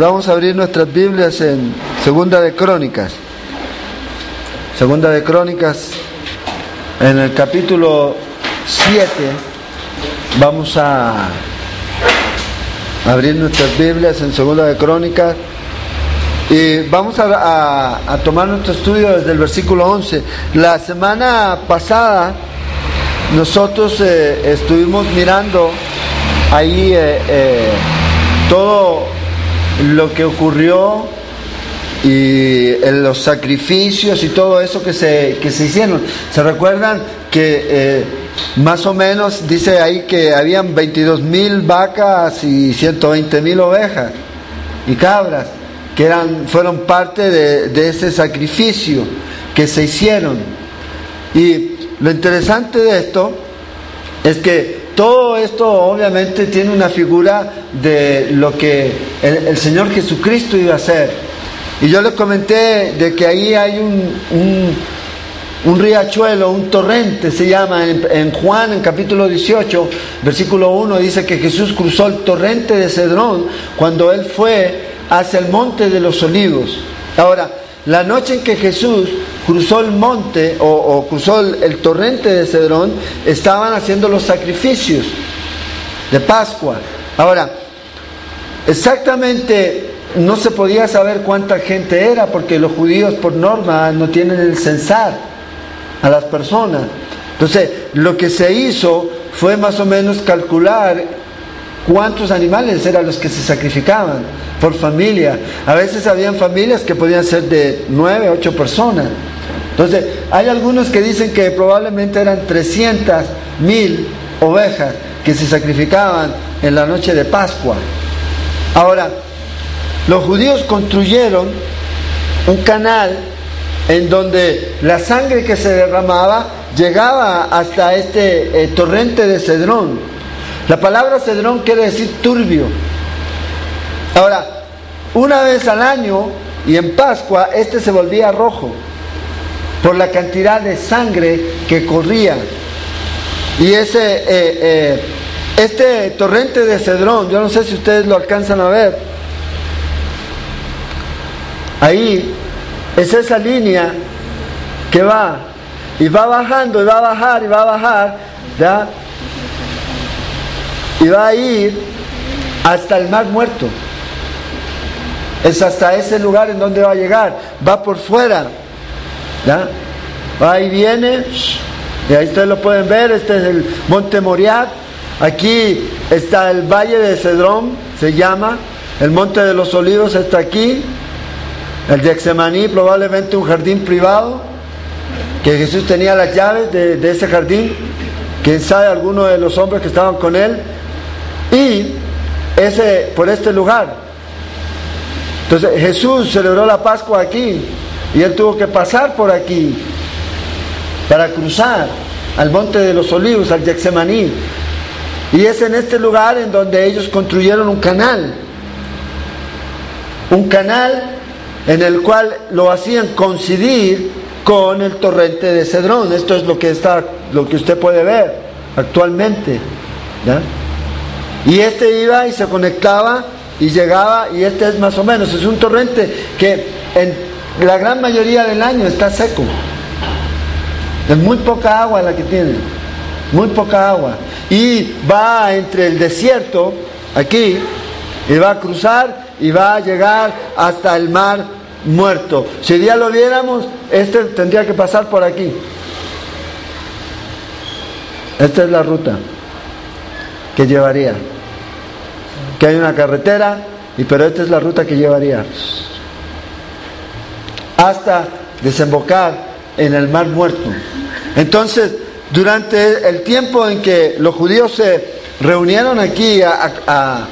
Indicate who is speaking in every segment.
Speaker 1: Vamos a abrir nuestras Biblias en Segunda de Crónicas. Segunda de Crónicas, en el capítulo 7, vamos a abrir nuestras Biblias en Segunda de Crónicas y vamos a, tomar nuestro estudio desde el versículo 11. La semana pasada nosotros eh, estuvimos mirando ahí eh, eh, todo lo que ocurrió y los sacrificios y todo eso que se, que se hicieron. ¿Se recuerdan que eh, más o menos dice ahí que habían 22 mil vacas y 120 mil ovejas y cabras que eran, fueron parte de, de ese sacrificio que se hicieron? Y lo interesante de esto es que todo esto obviamente tiene una figura de lo que el, Señor Jesucristo iba a hacer. Y yo les comenté de que ahí hay un, un, riachuelo, un torrente se llama, en, en, Juan en capítulo 18, versículo 1, dice que Jesús cruzó el torrente de Cedrón cuando él fue hacia el monte de los olivos. Ahora, la noche en que Jesús cruzó el monte o, cruzó el, torrente de Cedrón, estaban haciendo los sacrificios de Pascua. Ahora, exactamente no se podía saber cuánta gente era porque los judíos por norma no tienen el censar a las personas. Entonces, lo que se hizo fue más o menos calcular cuántos animales eran los que se sacrificaban por familia. A veces habían familias que podían ser de nueve, ocho personas. Entonces, hay algunos que dicen que probablemente eran 300 mil ovejas que se sacrificaban en la noche de Pascua. Ahora, los judíos construyeron un canal en donde la sangre que se derramaba llegaba hasta este eh, torrente de Cedrón. La palabra Cedrón quiere decir turbio. Ahora, una vez al año y en Pascua, este se volvía rojo por la cantidad de sangre que corría. Y ese, eh, eh, este torrente de Cedrón, yo no sé si ustedes lo alcanzan a ver, ahí es esa línea que va y va bajando y va a bajar y va a bajar, ¿ya? Y va a ir hasta el mar muerto. Es hasta ese lugar en donde va a llegar. Va por fuera. ¿Ya? Y viene. Y ahí ustedes lo pueden ver. Este es el Monte Moriat. Aquí está el Valle de Cedrón, se llama. El Monte de los Olivos está aquí. El de Exemaní, probablemente un jardín privado. Que Jesús tenía las llaves de, de ese jardín. Quién sabe, alguno de los hombres que estaban con él. Y ese, por este lugar, entonces Jesús celebró la Pascua aquí y él tuvo que pasar por aquí para cruzar al monte de los olivos, al Yaxemaní. Y es en este lugar en donde ellos construyeron un canal. Un canal en el cual lo hacían coincidir con el torrente de Cedrón. Esto es lo que está, lo que usted puede ver actualmente. Y este iba y se conectaba y llegaba, y este es más o menos, es un torrente que en la gran mayoría del año está seco. Es muy poca agua la que tiene, muy poca agua. Y va entre el desierto, aquí, y va a cruzar y va a llegar hasta el mar muerto. Si ya lo viéramos, este tendría que pasar por aquí. Esta es la ruta que llevaría que hay una carretera, y pero esta es la ruta que llevaría hasta desembocar en el mar muerto. Entonces, durante el tiempo en que los judíos se reunieron aquí a,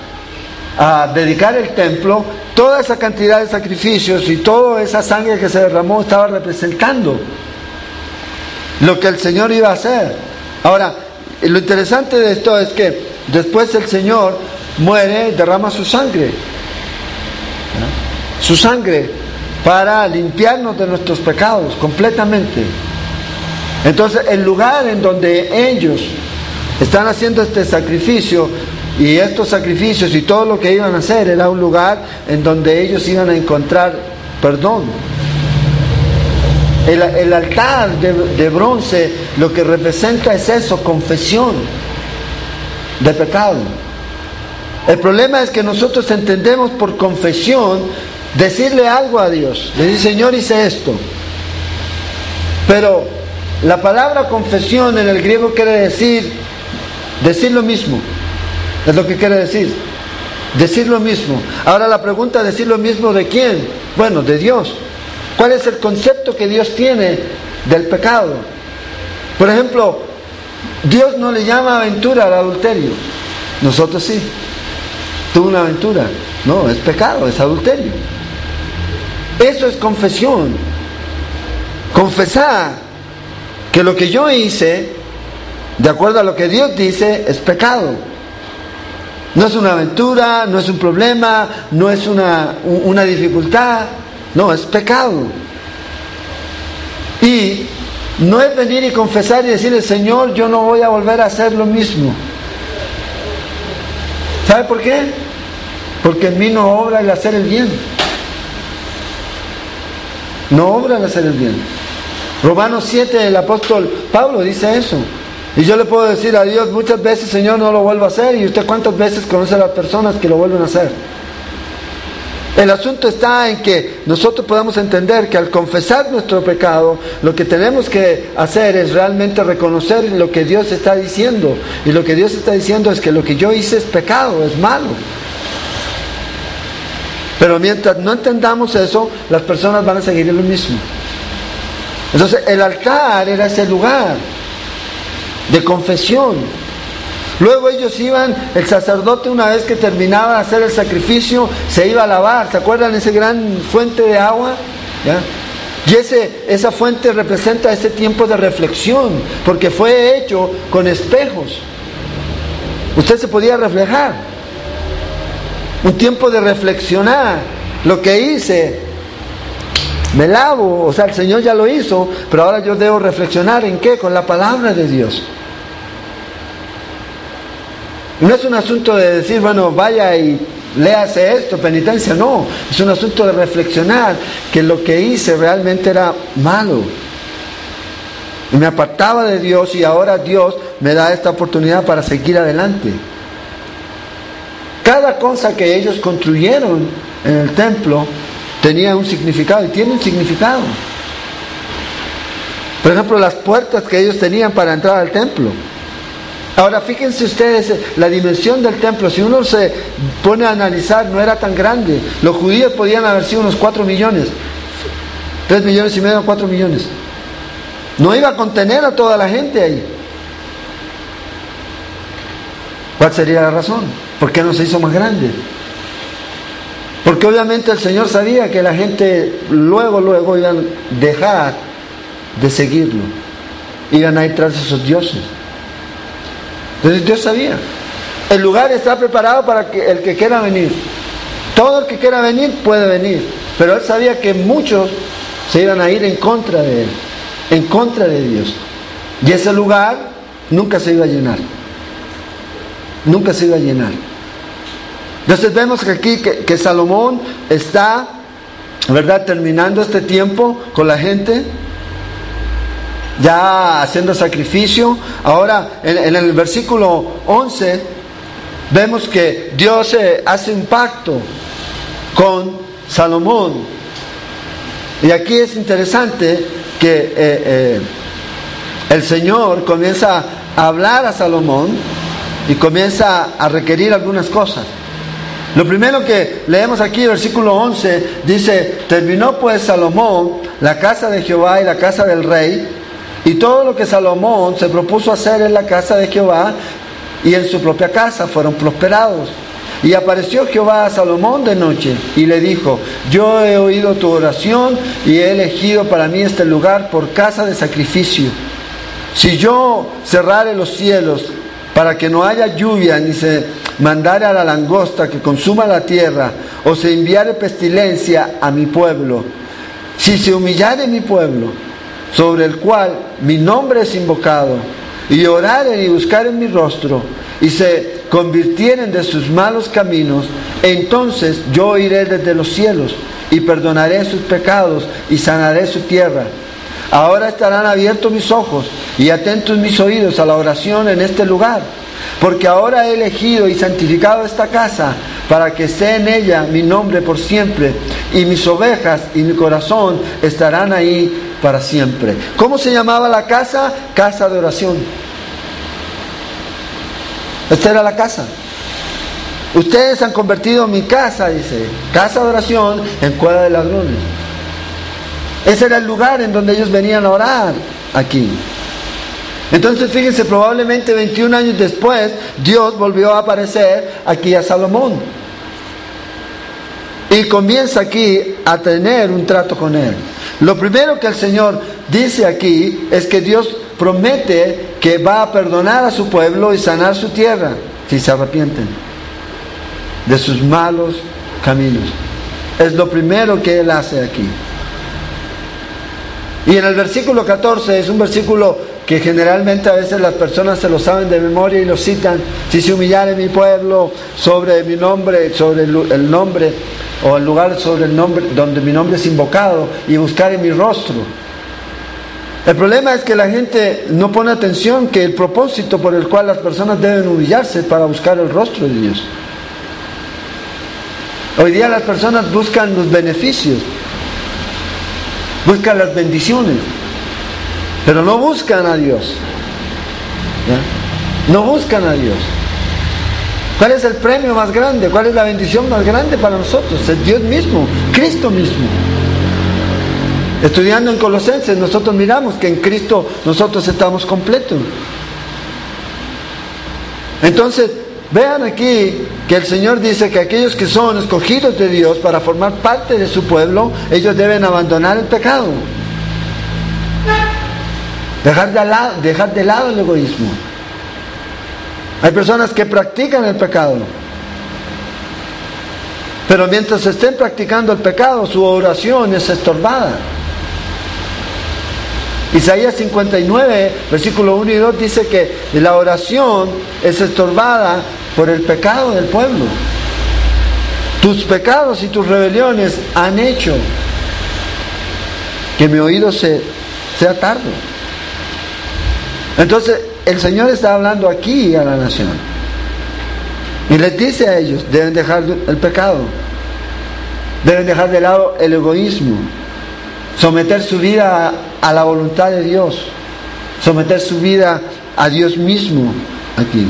Speaker 1: dedicar el templo, toda esa cantidad de sacrificios y toda esa sangre que se derramó estaba representando lo que el Señor iba a hacer. Ahora, lo interesante de esto es que después el Señor muere, derrama su sangre. Su sangre para limpiarnos de nuestros pecados completamente. Entonces, el lugar en donde ellos están haciendo este sacrificio Y estos sacrificios y todo lo que iban a hacer era un lugar en donde ellos iban a encontrar perdón. El, altar de, bronce lo que representa es eso, confesión de pecado. El problema es que nosotros entendemos por confesión decirle algo a Dios. Le dice, Señor, hice esto. Pero la palabra confesión en el griego quiere decir decir lo mismo. Es lo que quiere decir. Decir lo mismo. Ahora la pregunta, ¿decir lo mismo de quién? Bueno, de Dios. ¿Cuál es el concepto que Dios tiene del pecado? Por ejemplo, Dios no le llama aventura al adulterio. Nosotros sí. Tuvo una aventura. No, es pecado, es adulterio. Eso es confesión. Confesar que lo que yo hice, de acuerdo a lo que Dios dice, es pecado. No es una aventura, no es un problema, no es una, una dificultad, no, es pecado. Y no es venir y confesar y decirle, Señor, yo no voy a volver a hacer lo mismo. ¿Sabe por qué? Porque en mí no obra el hacer el bien. No obra el hacer el bien. Romanos 7, el apóstol Pablo dice eso. Y yo le puedo decir a Dios muchas veces, Señor, no lo vuelvo a hacer. Y usted cuántas veces conoce a las personas que lo vuelven a hacer. El asunto está en que nosotros podemos entender que al confesar nuestro pecado, lo que tenemos que hacer es realmente reconocer lo que Dios está diciendo. Y lo que Dios está diciendo es que lo que yo hice es pecado, es malo. Pero mientras no entendamos eso, las personas van a seguir lo mismo. Entonces el altar era ese lugar de confesión. Luego ellos iban, el sacerdote una vez que terminaba de hacer el sacrificio, se iba a lavar. ¿Se acuerdan ese gran fuente de agua? Y ese, esa fuente representa ese tiempo de reflexión, porque fue hecho con espejos. Usted se podía reflejar. Un tiempo de reflexionar. Lo que hice, me lavo, o sea, el Señor ya lo hizo, pero ahora yo debo reflexionar en qué, con la palabra de Dios. No es un asunto de decir, bueno, vaya y léase esto, penitencia, no. Es un asunto de reflexionar que lo que hice realmente era malo. Y me apartaba de Dios y ahora Dios me da esta oportunidad para seguir adelante. Cada cosa que ellos construyeron en el templo tenía un significado y tiene un significado. Por ejemplo, las puertas que ellos tenían para entrar al templo. Ahora fíjense ustedes la dimensión del templo, si uno se pone a analizar, no era tan grande. Los judíos podían haber sido unos 4 millones, 3 millones y medio, 4 millones. No iba a contener a toda la gente ahí. ¿Cuál sería la razón? ¿Por qué no se hizo más grande? Porque obviamente el Señor sabía que la gente luego, luego iban a dejar de seguirlo. Iban a ir tras esos dioses. Entonces Dios sabía. El lugar está preparado para que el que quiera venir. Todo el que quiera venir puede venir. Pero él sabía que muchos se iban a ir en contra de él, en contra de Dios. Y ese lugar nunca se iba a llenar. Nunca se iba a llenar. Entonces vemos que aquí que, Salomón está, ¿verdad? Terminando este tiempo con la gente ya haciendo sacrificio. Ahora, en, el versículo 11, vemos que Dios eh, hace un pacto con Salomón. Y aquí es interesante que eh, eh, el Señor comienza a hablar a Salomón y comienza a requerir algunas cosas. Lo primero que leemos aquí, versículo 11, dice, terminó pues Salomón la casa de Jehová y la casa del rey y todo lo que Salomón se propuso hacer en la casa de Jehová y en su propia casa fueron prosperados. Y apareció Jehová a Salomón de noche y le dijo, yo he oído tu oración y he elegido para mí este lugar por casa de sacrificio. Si yo cerrare los cielos para que no haya lluvia ni se mandare a la langosta que consuma la tierra o se enviare pestilencia a mi pueblo, si se humillare mi pueblo, sobre el cual mi nombre es invocado, y oraren y buscar en mi rostro, y se convirtieren de sus malos caminos, entonces yo iré desde los cielos y perdonaré sus pecados y sanaré su tierra. Ahora estarán abiertos mis ojos y atentos mis oídos a la oración en este lugar, porque ahora he elegido y santificado esta casa para que esté en ella mi nombre por siempre, y mis ovejas y mi corazón estarán ahí para siempre. ¿Cómo se llamaba la casa? Casa de oración. Esta era la casa. Ustedes han convertido mi casa, dice, casa de oración en cueva de ladrones. Ese era el lugar en donde ellos venían a orar aquí. Entonces fíjense, probablemente 21 años después, Dios volvió a aparecer aquí a Salomón. Y comienza aquí a tener un trato con él. Lo primero que el Señor dice aquí es que Dios promete que va a perdonar a su pueblo y sanar su tierra si se arrepienten de sus malos caminos. Es lo primero que Él hace aquí. Y en el versículo 14 es un versículo que generalmente a veces las personas se lo saben de memoria y lo citan. Si se humillare mi pueblo sobre mi nombre, sobre el nombre, o el lugar sobre el nombre, donde mi nombre es invocado, y buscar en mi rostro. El problema es que la gente no pone atención que el propósito por el cual las personas deben humillarse para buscar el rostro de Dios. Hoy día las personas buscan los beneficios, buscan las bendiciones, pero no buscan a Dios. No buscan a Dios. ¿Cuál es el premio más grande? ¿Cuál es la bendición más grande para nosotros? Es Dios mismo, Cristo mismo. Estudiando en Colosenses, nosotros miramos que en Cristo nosotros estamos completos. Entonces, vean aquí que el Señor dice que aquellos que son escogidos de Dios para formar parte de su pueblo, ellos deben abandonar el pecado. Dejar de, lado, dejar de lado el egoísmo. Hay personas que practican el pecado. Pero mientras estén practicando el pecado, su oración es estorbada. Isaías 59, versículo 1 y 2 dice que la oración es estorbada por el pecado del pueblo. Tus pecados y tus rebeliones han hecho que mi oído se, sea tardo. Entonces, el Señor está hablando aquí a la nación. Y les dice a ellos, deben dejar el pecado, deben dejar de lado el egoísmo, someter su vida a, la voluntad de Dios, someter su vida a Dios mismo aquí.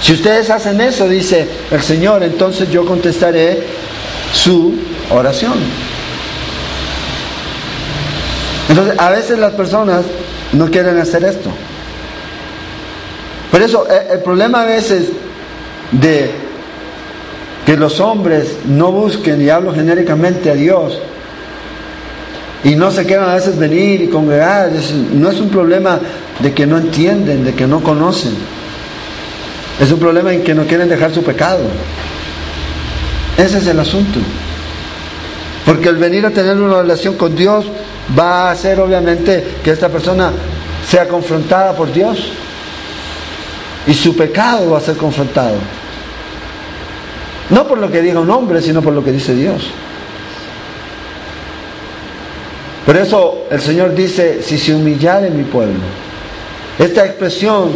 Speaker 1: Si ustedes hacen eso, dice el Señor, entonces yo contestaré su oración. Entonces, a veces las personas no quieren hacer esto. Por eso, eh, el problema a veces de que los hombres no busquen, y hablo genéricamente a Dios, y no se quieran a veces venir y congregar, no es un problema de que no entienden, de que no conocen. Es un problema en que no quieren dejar su pecado. Ese es el asunto. Porque el venir a tener una relación con Dios va a hacer obviamente que esta persona sea confrontada por Dios. Y su pecado va a ser confrontado. No por lo que diga un hombre, sino por lo que dice Dios. Por eso el Señor dice, si se humillare mi pueblo. Esta expresión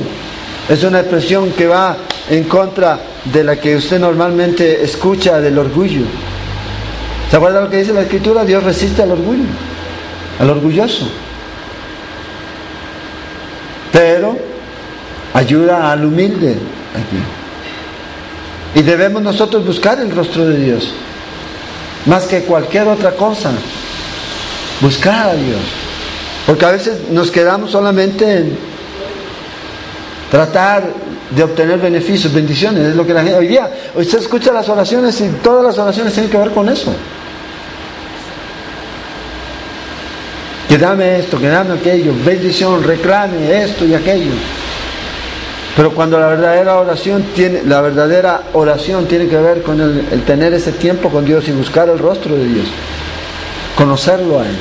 Speaker 1: es una expresión que va en contra de la que usted normalmente escucha del orgullo. ¿Se acuerda lo que dice la escritura? Dios resiste al orgullo, al orgulloso. Pero ayuda al humilde aquí. Y debemos nosotros buscar el rostro de Dios, más que cualquier otra cosa. Buscar a Dios. Porque a veces nos quedamos solamente en tratar de obtener beneficios, bendiciones, es lo que la gente hoy día, usted escucha las oraciones y todas las oraciones tienen que ver con eso. Que dame esto, que dame aquello, bendición, reclame esto y aquello. Pero cuando la verdadera oración tiene, la verdadera oración tiene que ver con el, el tener ese tiempo con Dios y buscar el rostro de Dios, conocerlo a Él.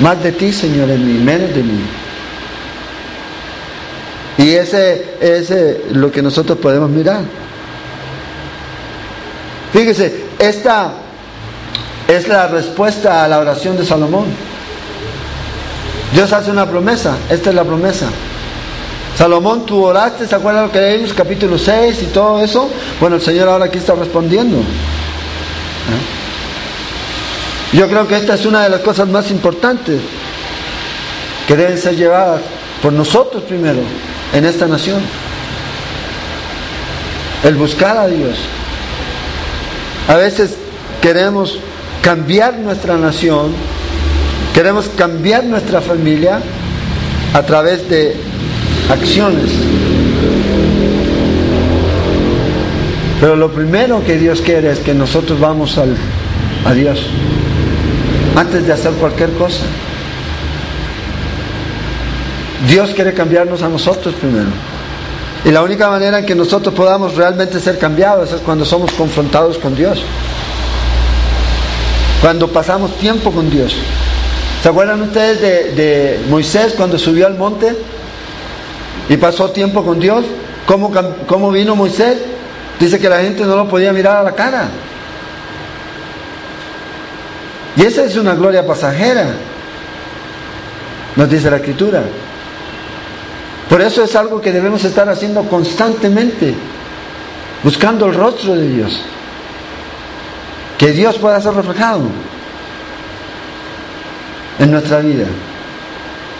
Speaker 1: Más de ti, Señor, en mí, menos de mí. Y ese es lo que nosotros podemos mirar. Fíjese, esta es la respuesta a la oración de Salomón. Dios hace una promesa, esta es la promesa. Salomón, tú oraste, ¿se acuerdan lo que leímos? Capítulo 6 y todo eso. Bueno, el Señor ahora aquí está respondiendo. ¿Eh? Yo creo que esta es una de las cosas más importantes que deben ser llevadas por nosotros primero en esta nación. El buscar a Dios. A veces queremos cambiar nuestra nación, queremos cambiar nuestra familia a través de acciones. Pero lo primero que Dios quiere es que nosotros vamos al, a Dios antes de hacer cualquier cosa. Dios quiere cambiarnos a nosotros primero. Y la única manera en que nosotros podamos realmente ser cambiados es cuando somos confrontados con Dios. Cuando pasamos tiempo con Dios. ¿Se acuerdan ustedes de, Moisés cuando subió al monte y pasó tiempo con Dios? ¿Cómo, ¿Cómo vino Moisés? Dice que la gente no lo podía mirar a la cara. Y esa es una gloria pasajera, nos dice la escritura. Por eso es algo que debemos estar haciendo constantemente, buscando el rostro de Dios. Que Dios pueda ser reflejado en nuestra vida.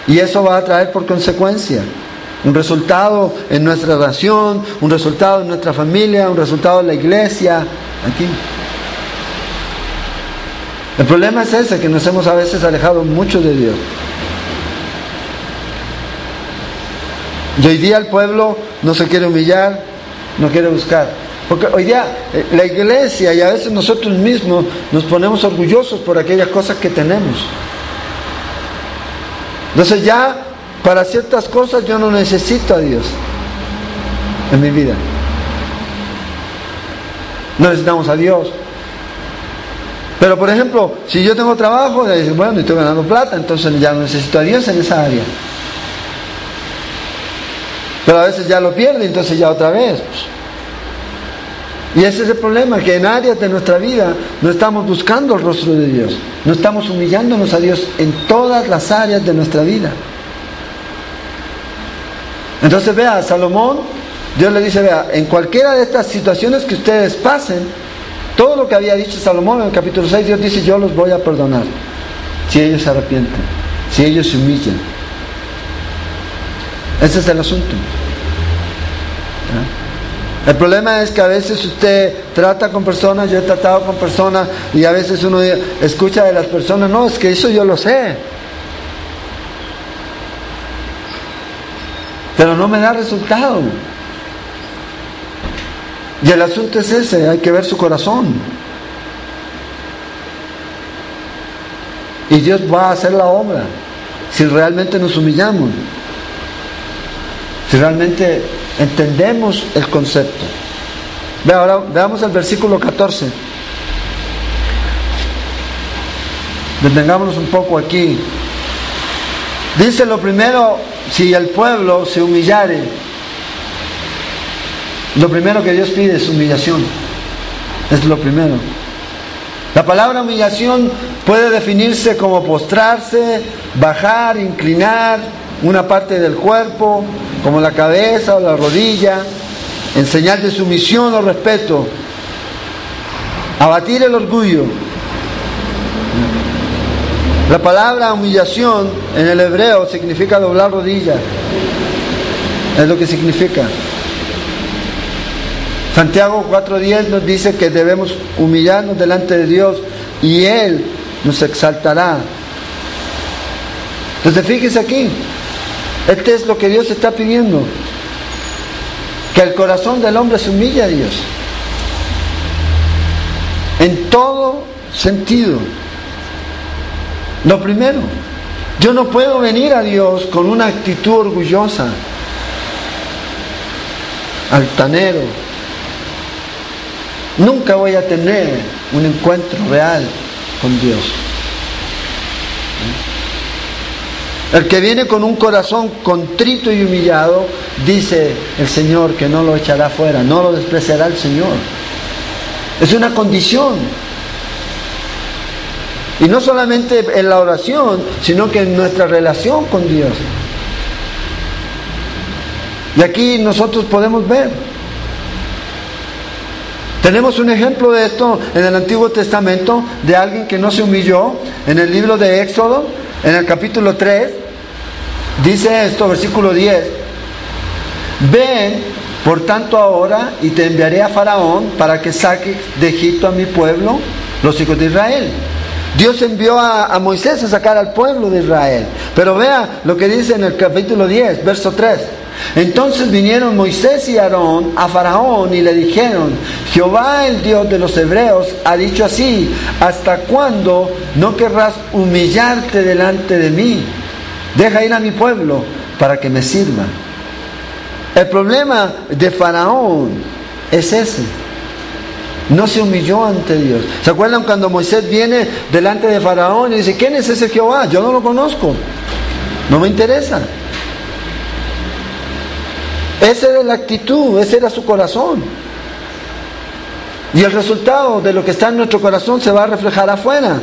Speaker 1: Y eso va a traer por consecuencia un resultado en nuestra relación, un resultado en nuestra familia, un resultado en la iglesia, aquí. El problema es ese, que nos hemos a veces alejado mucho de Dios. Y hoy día el pueblo no se quiere humillar, no quiere buscar. Porque hoy día eh, la iglesia y a veces nosotros mismos nos ponemos orgullosos por aquellas cosas que tenemos. Entonces ya para ciertas cosas yo no necesito a Dios en mi vida. No necesitamos a Dios. Pero por ejemplo, si yo tengo trabajo, bueno, y estoy ganando plata, entonces ya no necesito a Dios en esa área. Pero a veces ya lo pierde, entonces ya otra vez. Pues. Y ese es el problema, que en áreas de nuestra vida no estamos buscando el rostro de Dios, no estamos humillándonos a Dios en todas las áreas de nuestra vida. Entonces vea, Salomón, Dios le dice, vea, en cualquiera de estas situaciones que ustedes pasen, todo lo que había dicho Salomón en el capítulo 6, Dios dice, yo los voy a perdonar, si ellos se arrepienten, si ellos se humillan. Ese es el asunto. El problema es que a veces usted trata con personas, yo he tratado con personas y a veces uno escucha de las personas, no, es que eso yo lo sé. Pero no me da resultado. Y el asunto es ese, hay que ver su corazón. Y Dios va a hacer la obra si realmente nos humillamos, si realmente entendemos el concepto. Ve ahora veamos el versículo 14. Detengámonos un poco aquí. Dice lo primero, si el pueblo se humillare, lo primero que Dios pide es humillación. Es lo primero. La palabra humillación puede definirse como postrarse, bajar, inclinar una parte del cuerpo, como la cabeza o la rodilla, en señal de sumisión o respeto, abatir el orgullo. La palabra humillación en el hebreo significa doblar rodillas. Es lo que significa. Santiago 4.10 nos dice que debemos humillarnos delante de Dios y Él nos exaltará. Entonces fíjese aquí, este es lo que Dios está pidiendo. Que el corazón del hombre se humille a Dios. En todo sentido. Lo primero, yo no puedo venir a Dios con una actitud orgullosa, altanero. Nunca voy a tener un encuentro real con Dios. El que viene con un corazón contrito y humillado, dice el Señor que no lo echará fuera, no lo despreciará el Señor. Es una condición. Y no solamente en la oración, sino que en nuestra relación con Dios. Y aquí nosotros podemos ver. Tenemos un ejemplo de esto en el Antiguo Testamento de alguien que no se humilló en el libro de Éxodo, en el capítulo 3. Dice esto, versículo 10. Ven, por tanto, ahora y te enviaré a Faraón para que saque de Egipto a mi pueblo, los hijos de Israel. Dios envió a, a, Moisés a sacar al pueblo de Israel. Pero vea lo que dice en el capítulo 10, verso 3. Entonces vinieron Moisés y Aarón a Faraón y le dijeron, Jehová el Dios de los hebreos ha dicho así, ¿hasta cuándo no querrás humillarte delante de mí? Deja ir a mi pueblo para que me sirva. El problema de Faraón es ese. No se humilló ante Dios. ¿Se acuerdan cuando Moisés viene delante de Faraón y dice, ¿quién es ese Jehová? Yo no lo conozco. No me interesa. Esa era la actitud, ese era su corazón. Y el resultado de lo que está en nuestro corazón se va a reflejar afuera.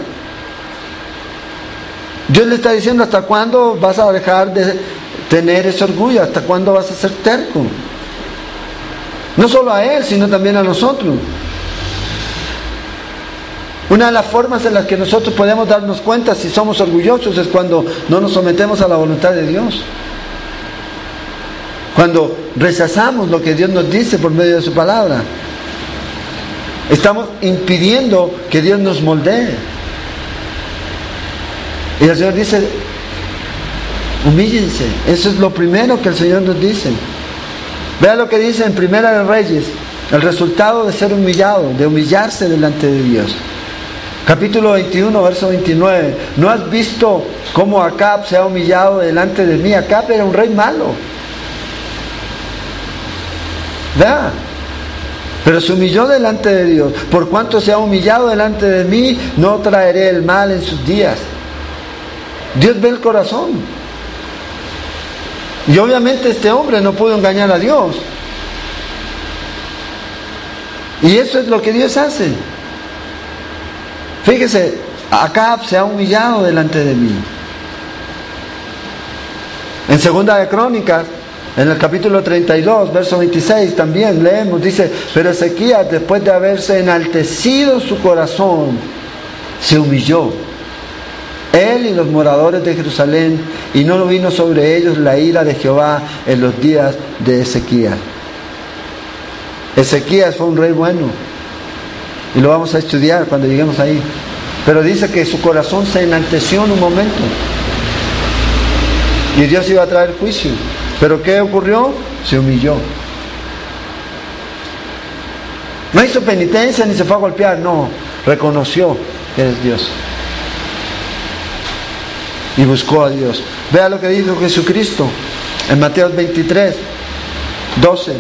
Speaker 1: Dios le está diciendo, ¿hasta cuándo vas a dejar de tener ese orgullo? ¿Hasta cuándo vas a ser terco? No solo a Él, sino también a nosotros. Una de las formas en las que nosotros podemos darnos cuenta si somos orgullosos es cuando no nos sometemos a la voluntad de Dios. Cuando rechazamos lo que Dios nos dice por medio de su palabra. Estamos impidiendo que Dios nos moldee. Y el Señor dice, humíllense. Eso es lo primero que el Señor nos dice. Vea lo que dice en Primera de Reyes, el resultado de ser humillado, de humillarse delante de Dios. Capítulo 21, verso 29. ¿No has visto cómo Acab se ha humillado delante de mí? Acab era un rey malo. Vea. Pero se humilló delante de Dios. Por cuanto se ha humillado delante de mí, no traeré el mal en sus días. Dios ve el corazón. Y obviamente este hombre no pudo engañar a Dios. Y eso es lo que Dios hace. Fíjese, Acab se ha humillado delante de mí. En segunda de Crónicas, en el capítulo 32, verso 26, también leemos, dice, pero Ezequías, después de haberse enaltecido su corazón, se humilló. Él y los moradores de Jerusalén, y no vino sobre ellos la ira de Jehová en los días de Ezequías. Ezequías fue un rey bueno, y lo vamos a estudiar cuando lleguemos ahí. Pero dice que su corazón se enalteció en un momento. Y Dios iba a traer juicio. Pero ¿qué ocurrió? Se humilló. No hizo penitencia ni se fue a golpear, no. Reconoció que es Dios. Y buscó a Dios. Vea lo que dijo Jesucristo en Mateo 23, 12.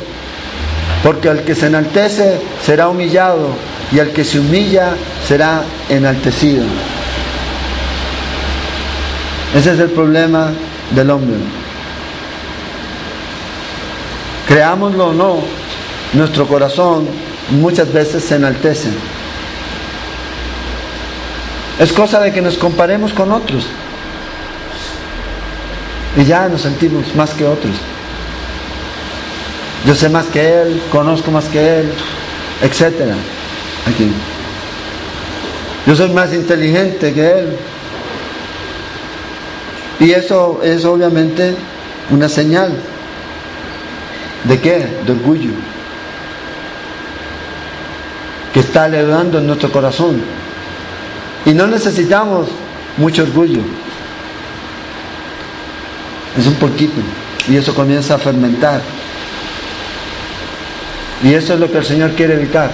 Speaker 1: Porque el que se enaltece será humillado y el que se humilla será enaltecido. Ese es el problema del hombre. Creámoslo o no, nuestro corazón muchas veces se enaltece. Es cosa de que nos comparemos con otros. Y ya nos sentimos más que otros. Yo sé más que él, conozco más que él, etcétera. Aquí. Yo soy más inteligente que él. Y eso es obviamente una señal. ¿De qué? De orgullo. Que está alegrando en nuestro corazón. Y no necesitamos mucho orgullo. Es un poquito. Y eso comienza a fermentar. Y eso es lo que el Señor quiere evitar.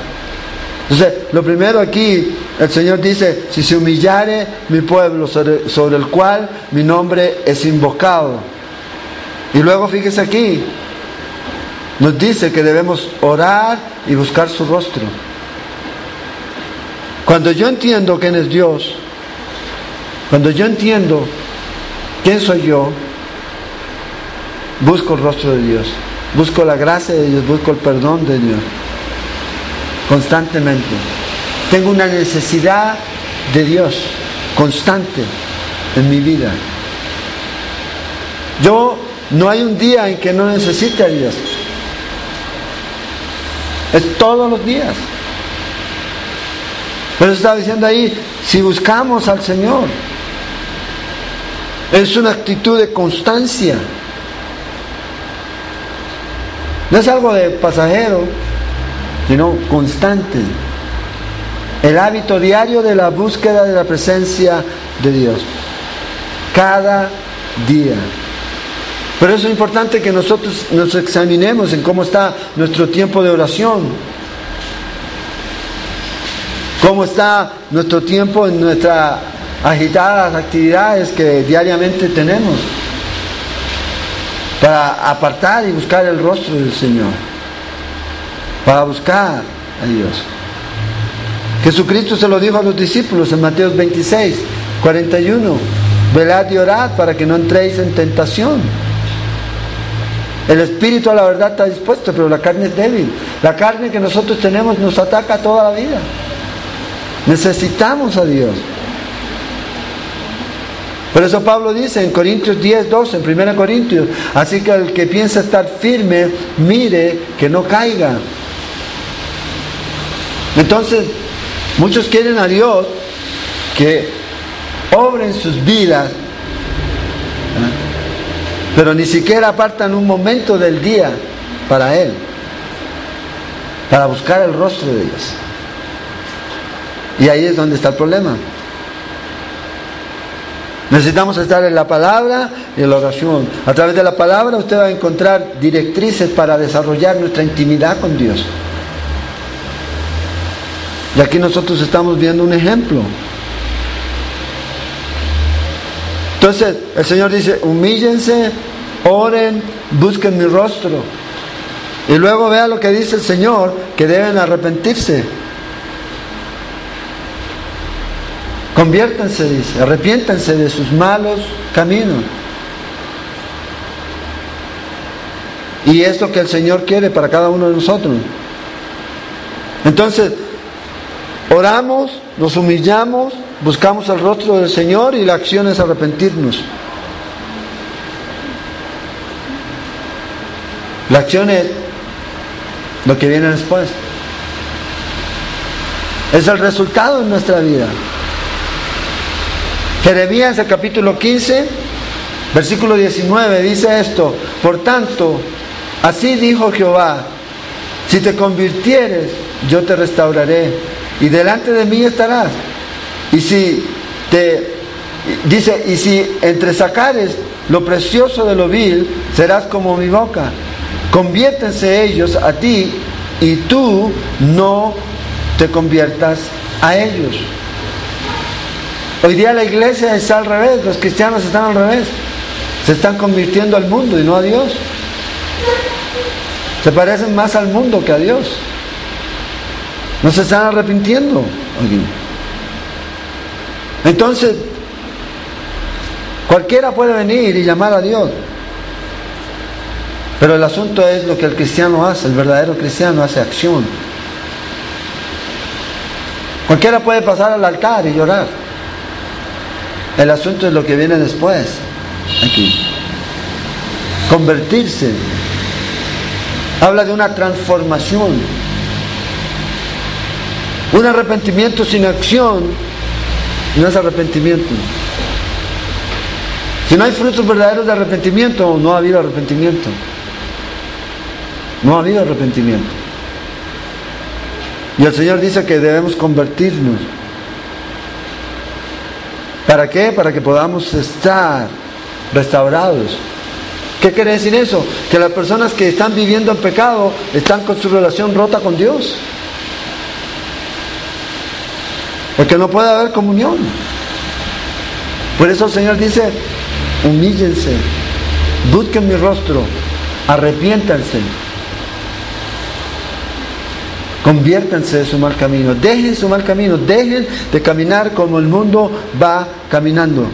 Speaker 1: Entonces, lo primero aquí, el Señor dice, si se humillare mi pueblo sobre, el cual mi nombre es invocado. Y luego fíjese aquí, nos dice que debemos orar y buscar su rostro. Cuando yo entiendo quién es Dios, cuando yo entiendo ¿quién soy yo? Busco el rostro de Dios, busco la gracia de Dios, busco el perdón de Dios, constantemente. Tengo una necesidad de Dios constante en mi vida. Yo no hay un día en que no necesite a Dios. Es todos los días. Pero está diciendo ahí, si buscamos al Señor, es una actitud de constancia. No es algo de pasajero, sino constante. El hábito diario de la búsqueda de la presencia de Dios. Cada día. Pero eso es importante que nosotros nos examinemos en cómo está nuestro tiempo de oración. Cómo está nuestro tiempo en nuestras agitadas actividades que diariamente tenemos. Para apartar y buscar el rostro del Señor. Para buscar a Dios. Jesucristo se lo dijo a los discípulos en Mateo 26, 41. Velad y orad para que no entréis en tentación. El espíritu a la verdad está dispuesto, pero la carne es débil. La carne que nosotros tenemos nos ataca toda la vida. Necesitamos a Dios. Por eso Pablo dice en Corintios 10, 12, en 1 Corintios, así que el que piensa estar firme, mire que no caiga. Entonces, muchos quieren a Dios que obre en sus vidas pero ni siquiera apartan un momento del día para Él, para buscar el rostro de Dios. Y ahí es donde está el problema. Necesitamos estar en la palabra y en la oración. A través de la palabra usted va a encontrar directrices para desarrollar nuestra intimidad con Dios. Y aquí nosotros estamos viendo un ejemplo. Entonces el Señor dice, humíllense, oren, busquen mi rostro. Y luego vea lo que dice el Señor, que deben arrepentirse. Conviértanse, dice, arrepiéntanse de sus malos caminos. Y es lo que el Señor quiere para cada uno de nosotros. Entonces, oramos, nos humillamos, buscamos el rostro del Señor y la acción es arrepentirnos. La acción es lo que viene después. Es el resultado de nuestra vida. Jeremías, el capítulo 15, versículo 19, dice esto: Por tanto, así dijo Jehová: Si te convirtieres, yo te restauraré, y delante de mí estarás y si te dice, y si entre sacares lo precioso de lo vil, serás como mi boca. Conviértense ellos a ti y tú no te conviertas a ellos. Hoy día la iglesia está al revés, los cristianos están al revés. Se están convirtiendo al mundo y no a Dios. Se parecen más al mundo que a Dios. No se están arrepintiendo. Entonces, cualquiera puede venir y llamar a Dios. Pero el asunto es lo que el cristiano hace, el verdadero cristiano hace acción. Cualquiera puede pasar al altar y llorar. El asunto es lo que viene después, aquí. Convertirse. Habla de una transformación. Un arrepentimiento sin acción no es arrepentimiento. Si no hay frutos verdaderos de arrepentimiento, no ha habido arrepentimiento. No ha habido arrepentimiento. Y el Señor dice que debemos convertirnos. ¿Para qué? Para que podamos estar restaurados. ¿Qué quiere decir eso? Que las personas que están viviendo en pecado están con su relación rota con Dios. Porque no puede haber comunión. Por eso el Señor dice, humíllense, busquen mi rostro, arrepiéntanse, conviértanse de su mal camino, dejen su mal camino, dejen de caminar como el mundo va caminando.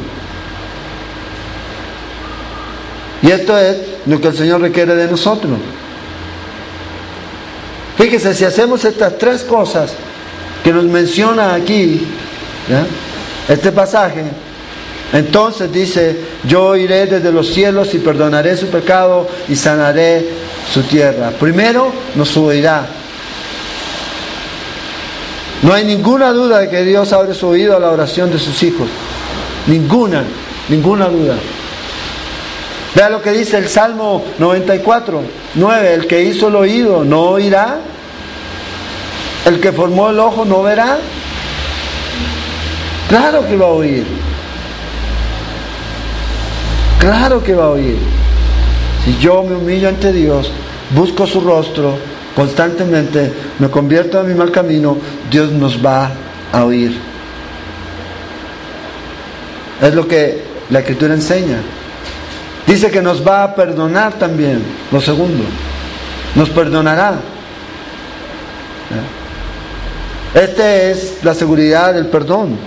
Speaker 1: Y esto es lo que el Señor requiere de nosotros. Fíjese, si hacemos estas tres cosas que nos menciona aquí, este pasaje, entonces dice, yo iré desde los cielos y perdonaré su pecado y sanaré su tierra. Primero nos oirá. No hay ninguna duda de que Dios abre su oído a la oración de sus hijos. Ninguna, ninguna duda. Vea lo que dice el Salmo 94, 9. El que hizo el oído no oirá. El que formó el ojo no verá. Claro que va a oír. Claro que va a oír. Si yo me humillo ante Dios, busco su rostro constantemente, me convierto en mi mal camino, Dios nos va a oír. Es lo que la escritura enseña. Dice que nos va a perdonar también, lo segundo. Nos perdonará. Esta es la seguridad del perdón.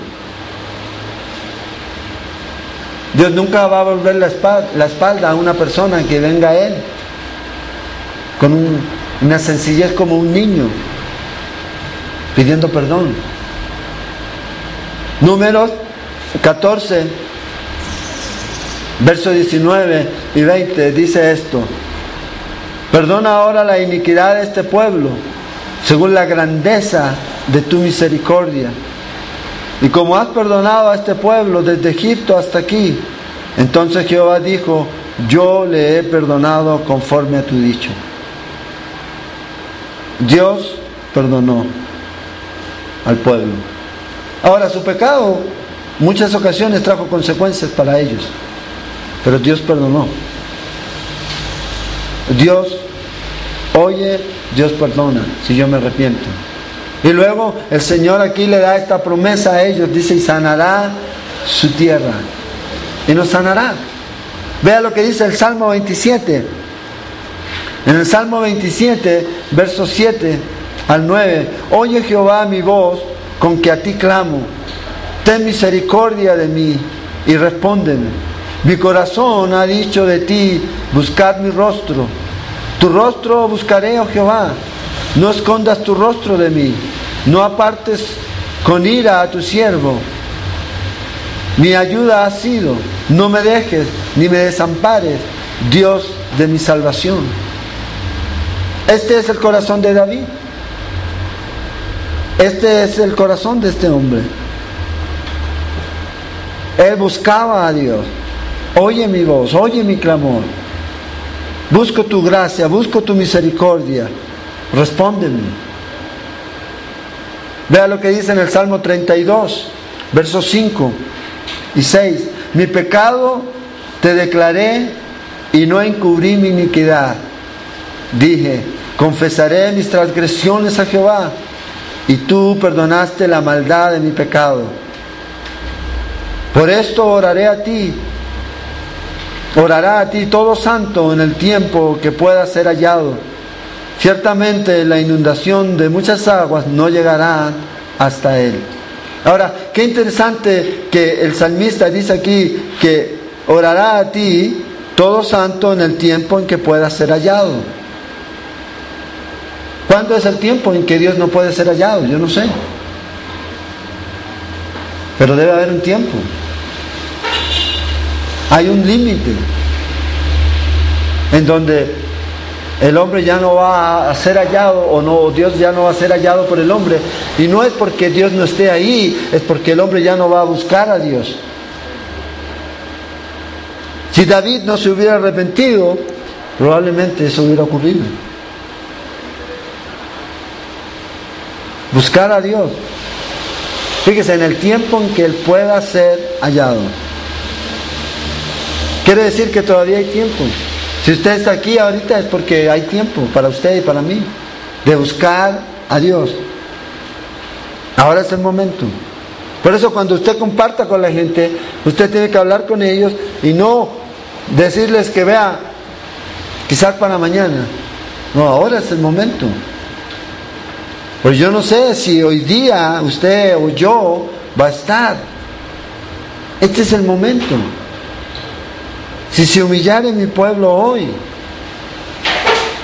Speaker 1: Dios nunca va a volver la espalda, a una persona que venga a Él con una sencillez como un niño pidiendo perdón. Números 14, verso 19 y 20 dice esto. Perdona ahora la iniquidad de este pueblo, según la grandeza de tu misericordia y como has perdonado a este pueblo desde Egipto hasta aquí, entonces Jehová dijo, yo le he perdonado conforme a tu dicho. Dios perdonó al pueblo. Ahora, su pecado muchas ocasiones trajo consecuencias para ellos, pero Dios perdonó. Dios oye, Dios perdona si yo me arrepiento. Y luego el Señor aquí le da esta promesa a ellos, dice, y sanará su tierra. Y nos sanará. Vea lo que dice el Salmo 27. En el Salmo 27, versos 7 al 9, oye Jehová mi voz con que a ti clamo, ten misericordia de mí y respóndeme. Mi corazón ha dicho de ti, buscad mi rostro. Tu rostro buscaré, oh Jehová, no escondas tu rostro de mí. No apartes con ira a tu siervo. Mi ayuda ha sido, no me dejes ni me desampares, Dios de mi salvación. Este es el corazón de David. Este es el corazón de este hombre. Él buscaba a Dios. Oye mi voz, oye mi clamor. Busco tu gracia, busco tu misericordia. Respóndeme. Vea lo que dice en el Salmo 32, versos 5 y 6. Mi pecado te declaré y no encubrí mi iniquidad. Dije, confesaré mis transgresiones a Jehová y tú perdonaste la maldad de mi pecado. Por esto oraré a ti, orará a ti todo santo en el tiempo que pueda ser hallado Ciertamente la inundación de muchas aguas no llegará hasta él. Ahora, qué interesante que el salmista dice aquí que orará a ti todo santo en el tiempo en que pueda ser hallado. ¿Cuándo es el tiempo en que Dios no puede ser hallado? Yo no sé. Pero debe haber un tiempo. Hay un límite en donde el hombre ya no va a ser hallado o no, Dios ya no va a ser hallado por el hombre. Y no es porque Dios no esté ahí, es porque el hombre ya no va a buscar a Dios. Si David no se hubiera arrepentido, probablemente eso hubiera ocurrido. Buscar a Dios. Fíjese, en el tiempo en que Él pueda ser hallado. Quiere decir que todavía hay tiempo. Si usted está aquí ahorita es porque hay tiempo para usted y para mí de buscar a Dios. Ahora es el momento. Por eso cuando usted comparta con la gente, usted tiene que hablar con ellos y no decirles que vea, quizás para mañana. No, ahora es el momento. Pues yo no sé si hoy día usted o yo va a estar. Este es el momento. si se humillare mi pueblo hoy,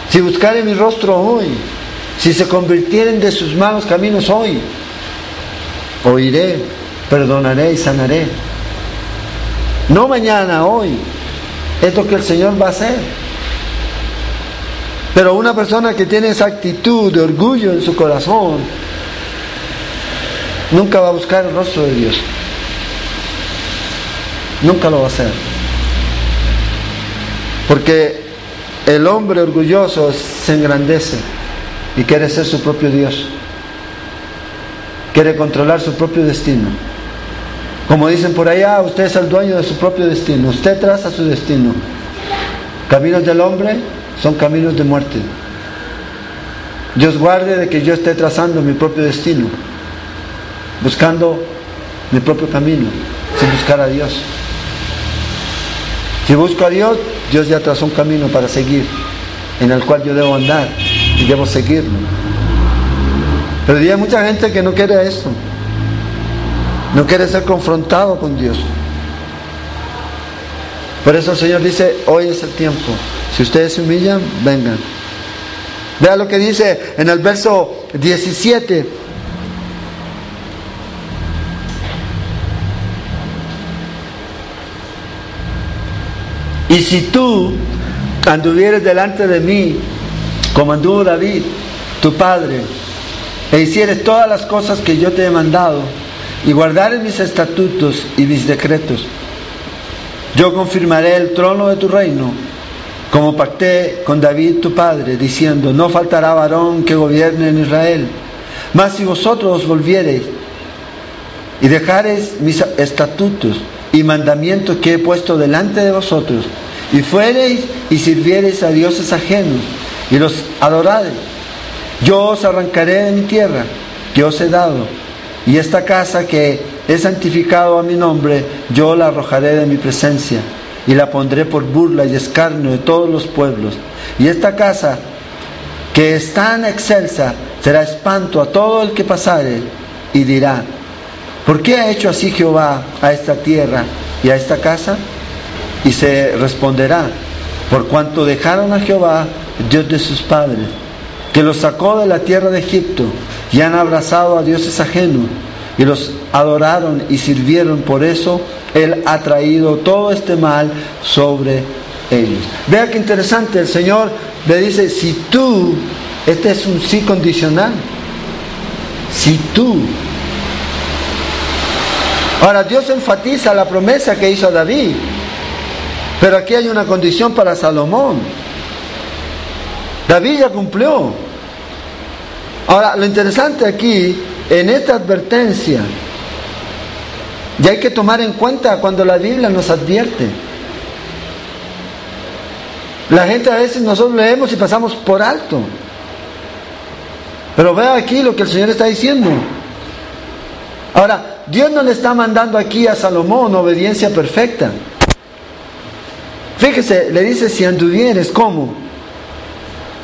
Speaker 1: si buscare mi rostro hoy, si se convirtieren de sus malos caminos hoy, oiré, perdonaré y sanaré. No mañana, hoy. Es lo que el Señor va a hacer. Pero una persona que tiene esa actitud de orgullo en su corazón, nunca va a buscar el rostro de Dios. Nunca lo va a hacer. Porque el hombre orgulloso se engrandece y quiere ser su propio Dios. Quiere controlar su propio destino. Como dicen por allá, usted es el dueño de su propio destino. Usted traza su destino. Caminos del hombre son caminos de muerte. Dios guarde de que yo esté trazando mi propio destino, buscando mi propio camino, sin buscar a Dios. Si busco a Dios, Dios ya trazó un camino para seguir, en el cual yo debo andar y debo seguirlo. Pero hay mucha gente que no quiere esto, no quiere ser confrontado con Dios. Por eso el Señor dice, hoy es el tiempo. Si ustedes se humillan, vengan. Vea lo que dice en el verso 17. Y si tú anduvieres delante de mí, como anduvo David, tu padre, e hicieres todas las cosas que yo te he mandado, y guardares mis estatutos y mis decretos, yo confirmaré el trono de tu reino, como pacté con David tu padre, diciendo, no faltará varón que gobierne en Israel. Mas si vosotros volviereis y dejareis mis estatutos y mandamientos que he puesto delante de vosotros, y fuereis y sirviereis a dioses ajenos, y los adorareis, yo os arrancaré de mi tierra que os he dado, y esta casa que he santificado a mi nombre, yo la arrojaré de mi presencia, y la pondré por burla y escarnio de todos los pueblos. Y esta casa, que es tan excelsa, será espanto a todo el que pasare, y dirá, ¿por qué ha hecho así Jehová a esta tierra y a esta casa? Y se responderá, por cuanto dejaron a Jehová, Dios de sus padres, que los sacó de la tierra de Egipto, y han abrazado a dioses ajenos, y los adoraron y sirvieron, por eso Él ha traído todo este mal sobre ellos. Vea qué interesante, el Señor le dice, si tú, este es un sí condicional, si tú, Ahora Dios enfatiza la promesa que hizo a David. Pero aquí hay una condición para Salomón. David ya cumplió. Ahora, lo interesante aquí, en esta advertencia, y hay que tomar en cuenta cuando la Biblia nos advierte. La gente a veces nosotros leemos y pasamos por alto. Pero vea aquí lo que el Señor está diciendo. Ahora, Dios no le está mandando aquí a Salomón obediencia perfecta. Fíjese, le dice si anduvieres, ¿cómo?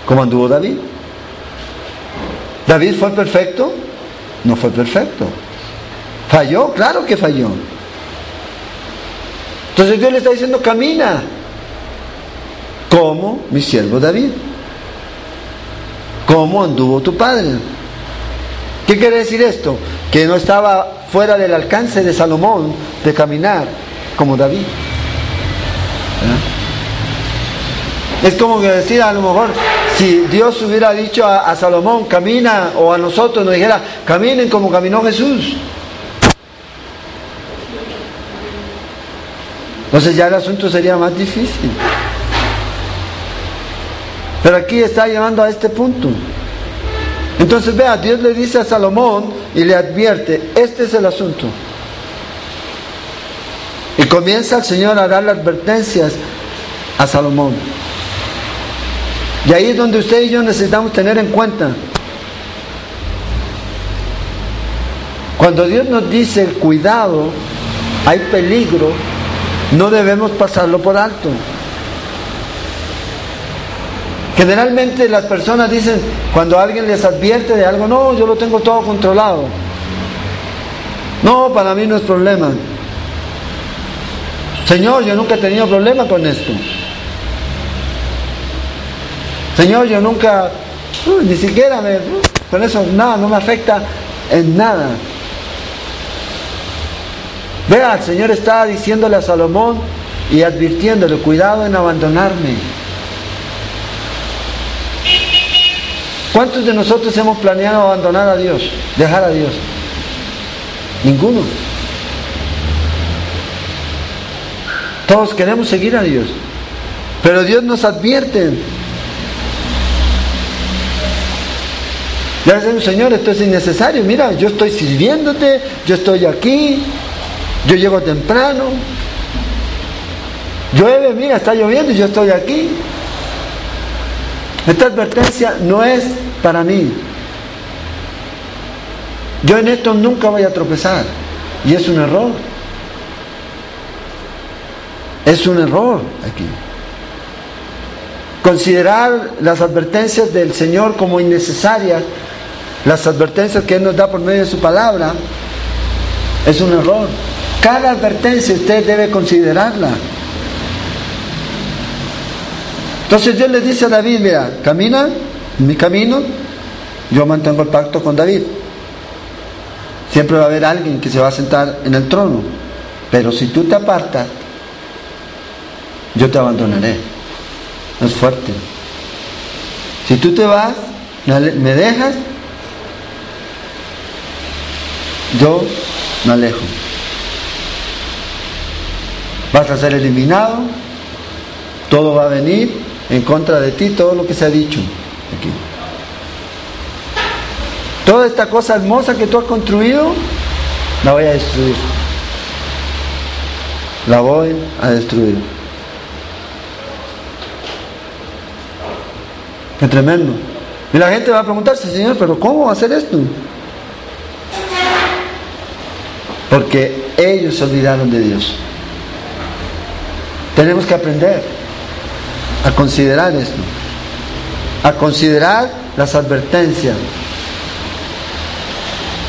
Speaker 1: ¿Cómo anduvo David? ¿David fue perfecto? No fue perfecto. ¿Falló? Claro que falló. Entonces Dios le está diciendo, camina. ¿Cómo mi siervo David? ¿Cómo anduvo tu padre? ¿Qué quiere decir esto? Que no estaba fuera del alcance de Salomón de caminar como David. Es como que decir a lo mejor, si Dios hubiera dicho a, Salomón, camina, o a nosotros nos dijera, caminen como caminó Jesús. Entonces ya el asunto sería más difícil. Pero aquí está llevando a este punto. Entonces vea, Dios le dice a Salomón y le advierte, este es el asunto. Y comienza el Señor a dar advertencias a Salomón. Y ahí es donde usted y yo necesitamos tener en cuenta. Cuando Dios nos dice cuidado, hay peligro, no debemos pasarlo por alto. Generalmente las personas dicen, cuando alguien les advierte de algo, no, yo lo tengo todo controlado. No, para mí no es problema. Señor, yo nunca he tenido problema con esto. Señor, yo nunca, uh, ni siquiera me, con eso nada, no me afecta en nada. Vea, el Señor está diciéndole a Salomón y advirtiéndole, cuidado en abandonarme. ¿Cuántos de nosotros hemos planeado abandonar a Dios, dejar a Dios? Ninguno. Todos queremos seguir a Dios. Pero Dios nos advierte. Ya un Señor, esto es innecesario. Mira, yo estoy sirviéndote, yo estoy aquí, yo llego temprano. Llueve, mira, está lloviendo y yo estoy aquí. Esta advertencia no es para mí. Yo en esto nunca voy a tropezar. Y es un error. Es un error aquí. Considerar las advertencias del Señor como innecesarias, las advertencias que Él nos da por medio de su palabra, es un error. Cada advertencia usted debe considerarla. Entonces Dios le dice a David, mira, camina en mi camino, yo mantengo el pacto con David. Siempre va a haber alguien que se va a sentar en el trono. Pero si tú te apartas, yo te abandonaré. Es fuerte. Si tú te vas, me dejas, yo me alejo. Vas a ser eliminado, todo va a venir en contra de ti todo lo que se ha dicho aquí. Toda esta cosa hermosa que tú has construido, la voy a destruir. La voy a destruir. Qué tremendo. Y la gente va a preguntarse, Señor, pero ¿cómo va a hacer esto? Porque ellos se olvidaron de Dios. Tenemos que aprender a considerar esto, a considerar las advertencias.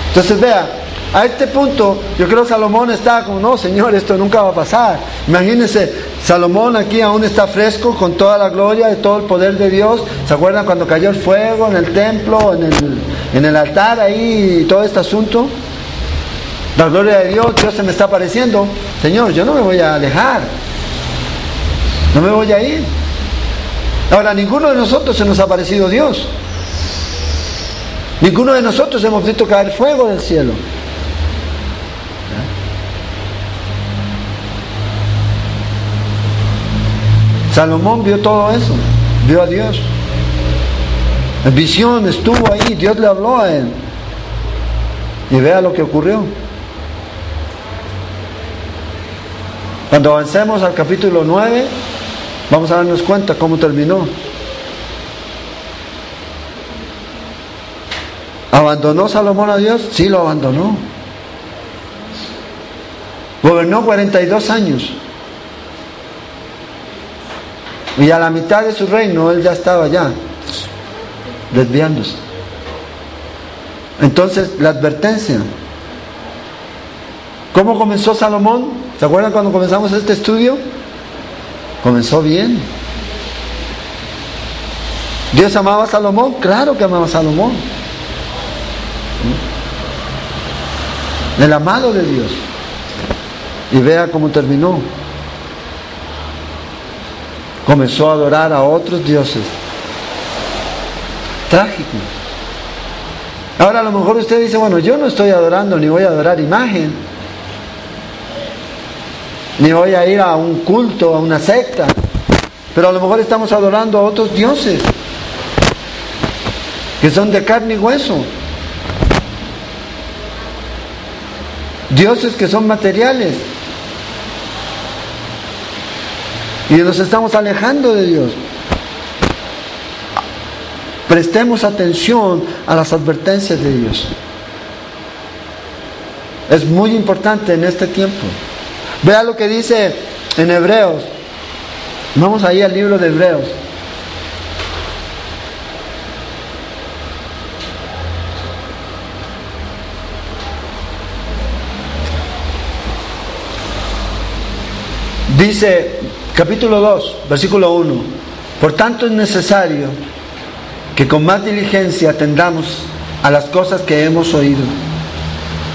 Speaker 1: Entonces vea, a este punto yo creo que Salomón está como, no, Señor, esto nunca va a pasar. Imagínense, Salomón aquí aún está fresco con toda la gloria de todo el poder de Dios. ¿Se acuerdan cuando cayó el fuego en el templo, en el, en el altar ahí, y todo este asunto? La gloria de Dios, Dios se me está apareciendo. Señor, yo no me voy a alejar. No me voy a ir. Ahora, ninguno de nosotros se nos ha parecido Dios. Ninguno de nosotros hemos visto caer fuego del cielo. Salomón vio todo eso, vio a Dios. En visión estuvo ahí, Dios le habló a él. Y vea lo que ocurrió. Cuando avancemos al capítulo 9, Vamos a darnos cuenta cómo terminó. ¿Abandonó Salomón a Dios? Sí, lo abandonó. Gobernó 42 años. Y a la mitad de su reino él ya estaba ya desviándose. Entonces, la advertencia. ¿Cómo comenzó Salomón? ¿Se acuerdan cuando comenzamos este estudio? Comenzó bien. ¿Dios amaba a Salomón? Claro que amaba a Salomón. El amado de Dios. Y vea cómo terminó. Comenzó a adorar a otros dioses. Trágico. Ahora a lo mejor usted dice, bueno, yo no estoy adorando ni voy a adorar imagen ni voy a ir a un culto, a una secta, pero a lo mejor estamos adorando a otros dioses que son de carne y hueso. Dioses que son materiales. Y nos estamos alejando de Dios. Prestemos atención a las advertencias de Dios. Es muy importante en este tiempo. Vea lo que dice en Hebreos. Vamos ahí al libro de Hebreos. Dice capítulo 2, versículo 1, por tanto es necesario que con más diligencia atendamos a las cosas que hemos oído,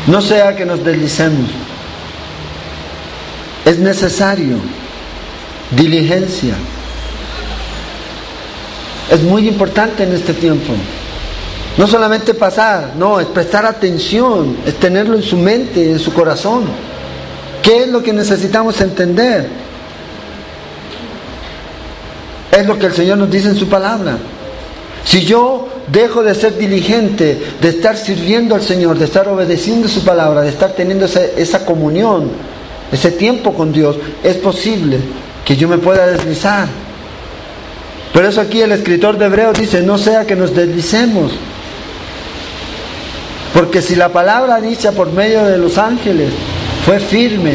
Speaker 1: no sea que nos deslicemos. Es necesario diligencia. Es muy importante en este tiempo. No solamente pasar, no, es prestar atención, es tenerlo en su mente, en su corazón. ¿Qué es lo que necesitamos entender? Es lo que el Señor nos dice en su palabra. Si yo dejo de ser diligente, de estar sirviendo al Señor, de estar obedeciendo su palabra, de estar teniendo esa, esa comunión, ese tiempo con Dios, es posible que yo me pueda deslizar. Por eso aquí el escritor de Hebreos dice, no sea que nos deslicemos. Porque si la palabra dicha por medio de los ángeles fue firme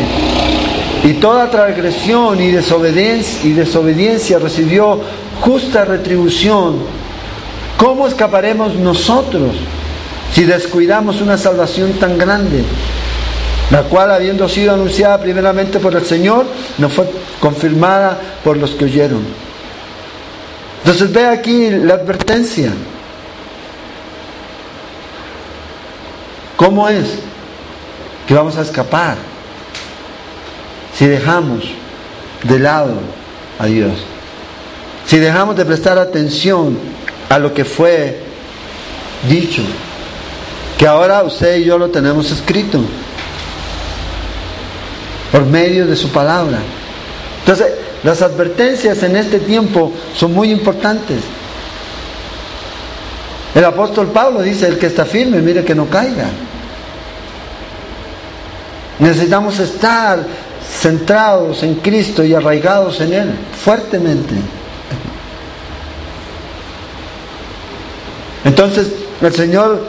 Speaker 1: y toda transgresión y desobediencia, y desobediencia recibió justa retribución, ¿cómo escaparemos nosotros si descuidamos una salvación tan grande? La cual, habiendo sido anunciada primeramente por el Señor, no fue confirmada por los que oyeron. Entonces ve aquí la advertencia. ¿Cómo es que vamos a escapar si dejamos de lado a Dios? Si dejamos de prestar atención a lo que fue dicho, que ahora usted y yo lo tenemos escrito por medio de su palabra. Entonces, las advertencias en este tiempo son muy importantes. El apóstol Pablo dice, el que está firme, mire que no caiga. Necesitamos estar centrados en Cristo y arraigados en Él fuertemente. Entonces el Señor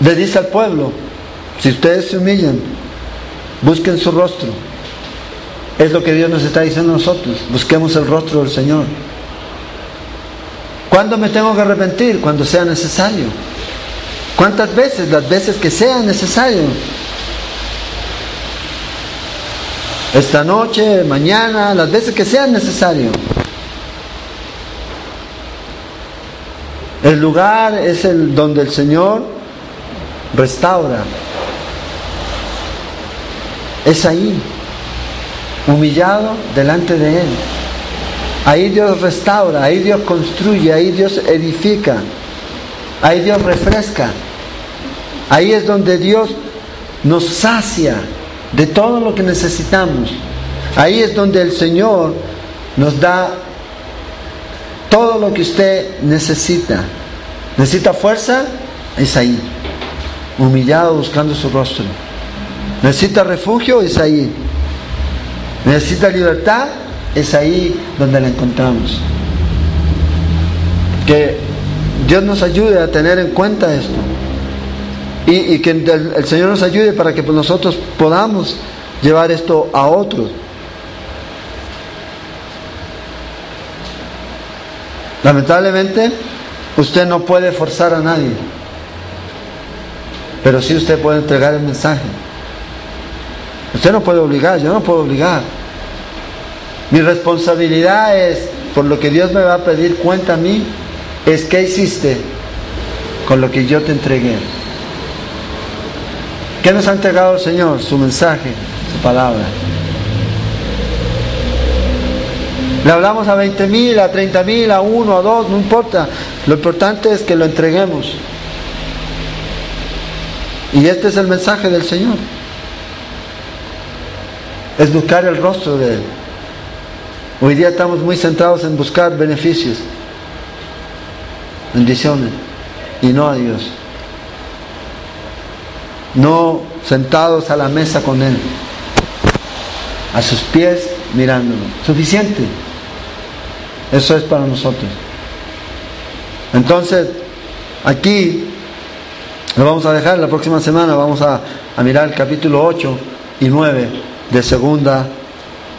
Speaker 1: le dice al pueblo, si ustedes se humillan, busquen su rostro. Es lo que Dios nos está diciendo a nosotros, busquemos el rostro del Señor. ¿Cuándo me tengo que arrepentir? Cuando sea necesario. ¿Cuántas veces? Las veces que sea necesario. esta noche, mañana, las veces que sea necesario. El lugar es el donde el Señor restaura. Es ahí, humillado delante de Él. Ahí Dios restaura, ahí Dios construye, ahí Dios edifica, ahí Dios refresca. Ahí es donde Dios nos sacia de todo lo que necesitamos. Ahí es donde el Señor nos da todo lo que usted necesita. ¿Necesita fuerza? Es ahí. Humillado buscando su rostro. ¿Necesita refugio? Es ahí. ¿Necesita libertad? Es ahí donde la encontramos. Que Dios nos ayude a tener en cuenta esto y, que el, Señor nos ayude para que pues, nosotros podamos llevar esto a otros. Lamentablemente, usted no puede forzar a nadie, pero sí usted puede entregar el mensaje. Usted no puede obligar, yo no puedo obligar. Mi responsabilidad es, por lo que Dios me va a pedir cuenta a mí, es qué hiciste con lo que yo te entregué. ¿Qué nos ha entregado el Señor? Su mensaje, su palabra. Le hablamos a 20 mil, a 30 mil, a uno, a dos, no importa. Lo importante es que lo entreguemos. Y este es el mensaje del Señor. Es buscar el rostro de Él. Hoy día estamos muy centrados en buscar beneficios, bendiciones, y no a Dios no sentados a la mesa con Él, a sus pies mirándolo. Suficiente. Eso es para nosotros. Entonces, aquí lo vamos a dejar, la próxima semana vamos a, mirar el capítulo 8 y 9 de Segunda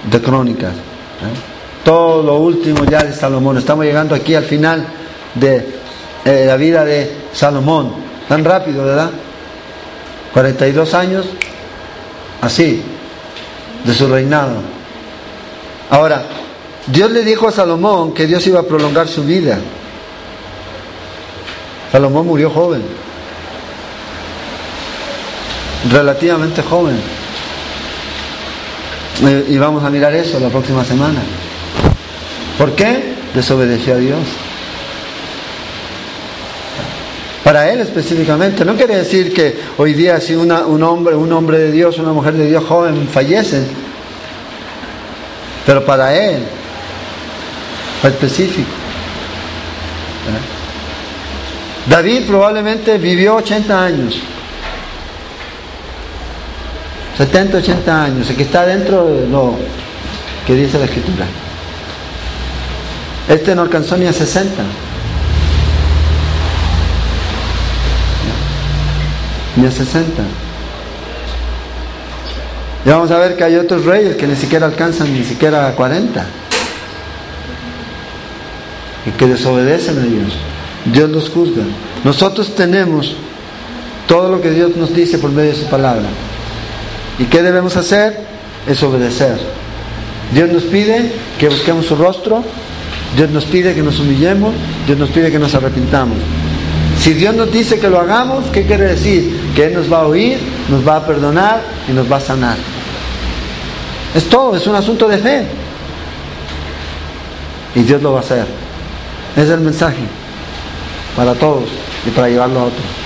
Speaker 1: de Crónicas. ¿eh? Todo lo último ya de Salomón. Estamos llegando aquí al final de eh, la vida de Salomón. Tan rápido, ¿verdad? 42 años así, de su reinado. Ahora, Dios le dijo a Salomón que Dios iba a prolongar su vida. Salomón murió joven, relativamente joven. Eh, y vamos a mirar eso la próxima semana. ¿Por qué? Desobedeció a Dios. Para él específicamente. No quiere decir que hoy día si un hombre, un hombre de Dios, una mujer de Dios joven fallecen. Pero para él específico. ¿Eh? David probablemente vivió 80 años. 70, 80 años. El que está dentro de lo que dice la escritura. Este no alcanzó ni a 60. Ni a 60. Y vamos a ver que hay otros reyes que ni siquiera alcanzan ni siquiera a 40. Y que desobedecen a Dios. Dios los juzga. Nosotros tenemos todo lo que Dios nos dice por medio de su palabra. ¿Y qué debemos hacer? Es obedecer. Dios nos pide que busquemos su rostro, Dios nos pide que nos humillemos, Dios nos pide que nos arrepintamos. Si Dios nos dice que lo hagamos, ¿qué quiere decir? Que Él nos va a oír, nos va a perdonar y nos va a sanar. Es todo, es un asunto de fe. Y Dios lo va a hacer. Es el mensaje para todos y para llevarlo a otros.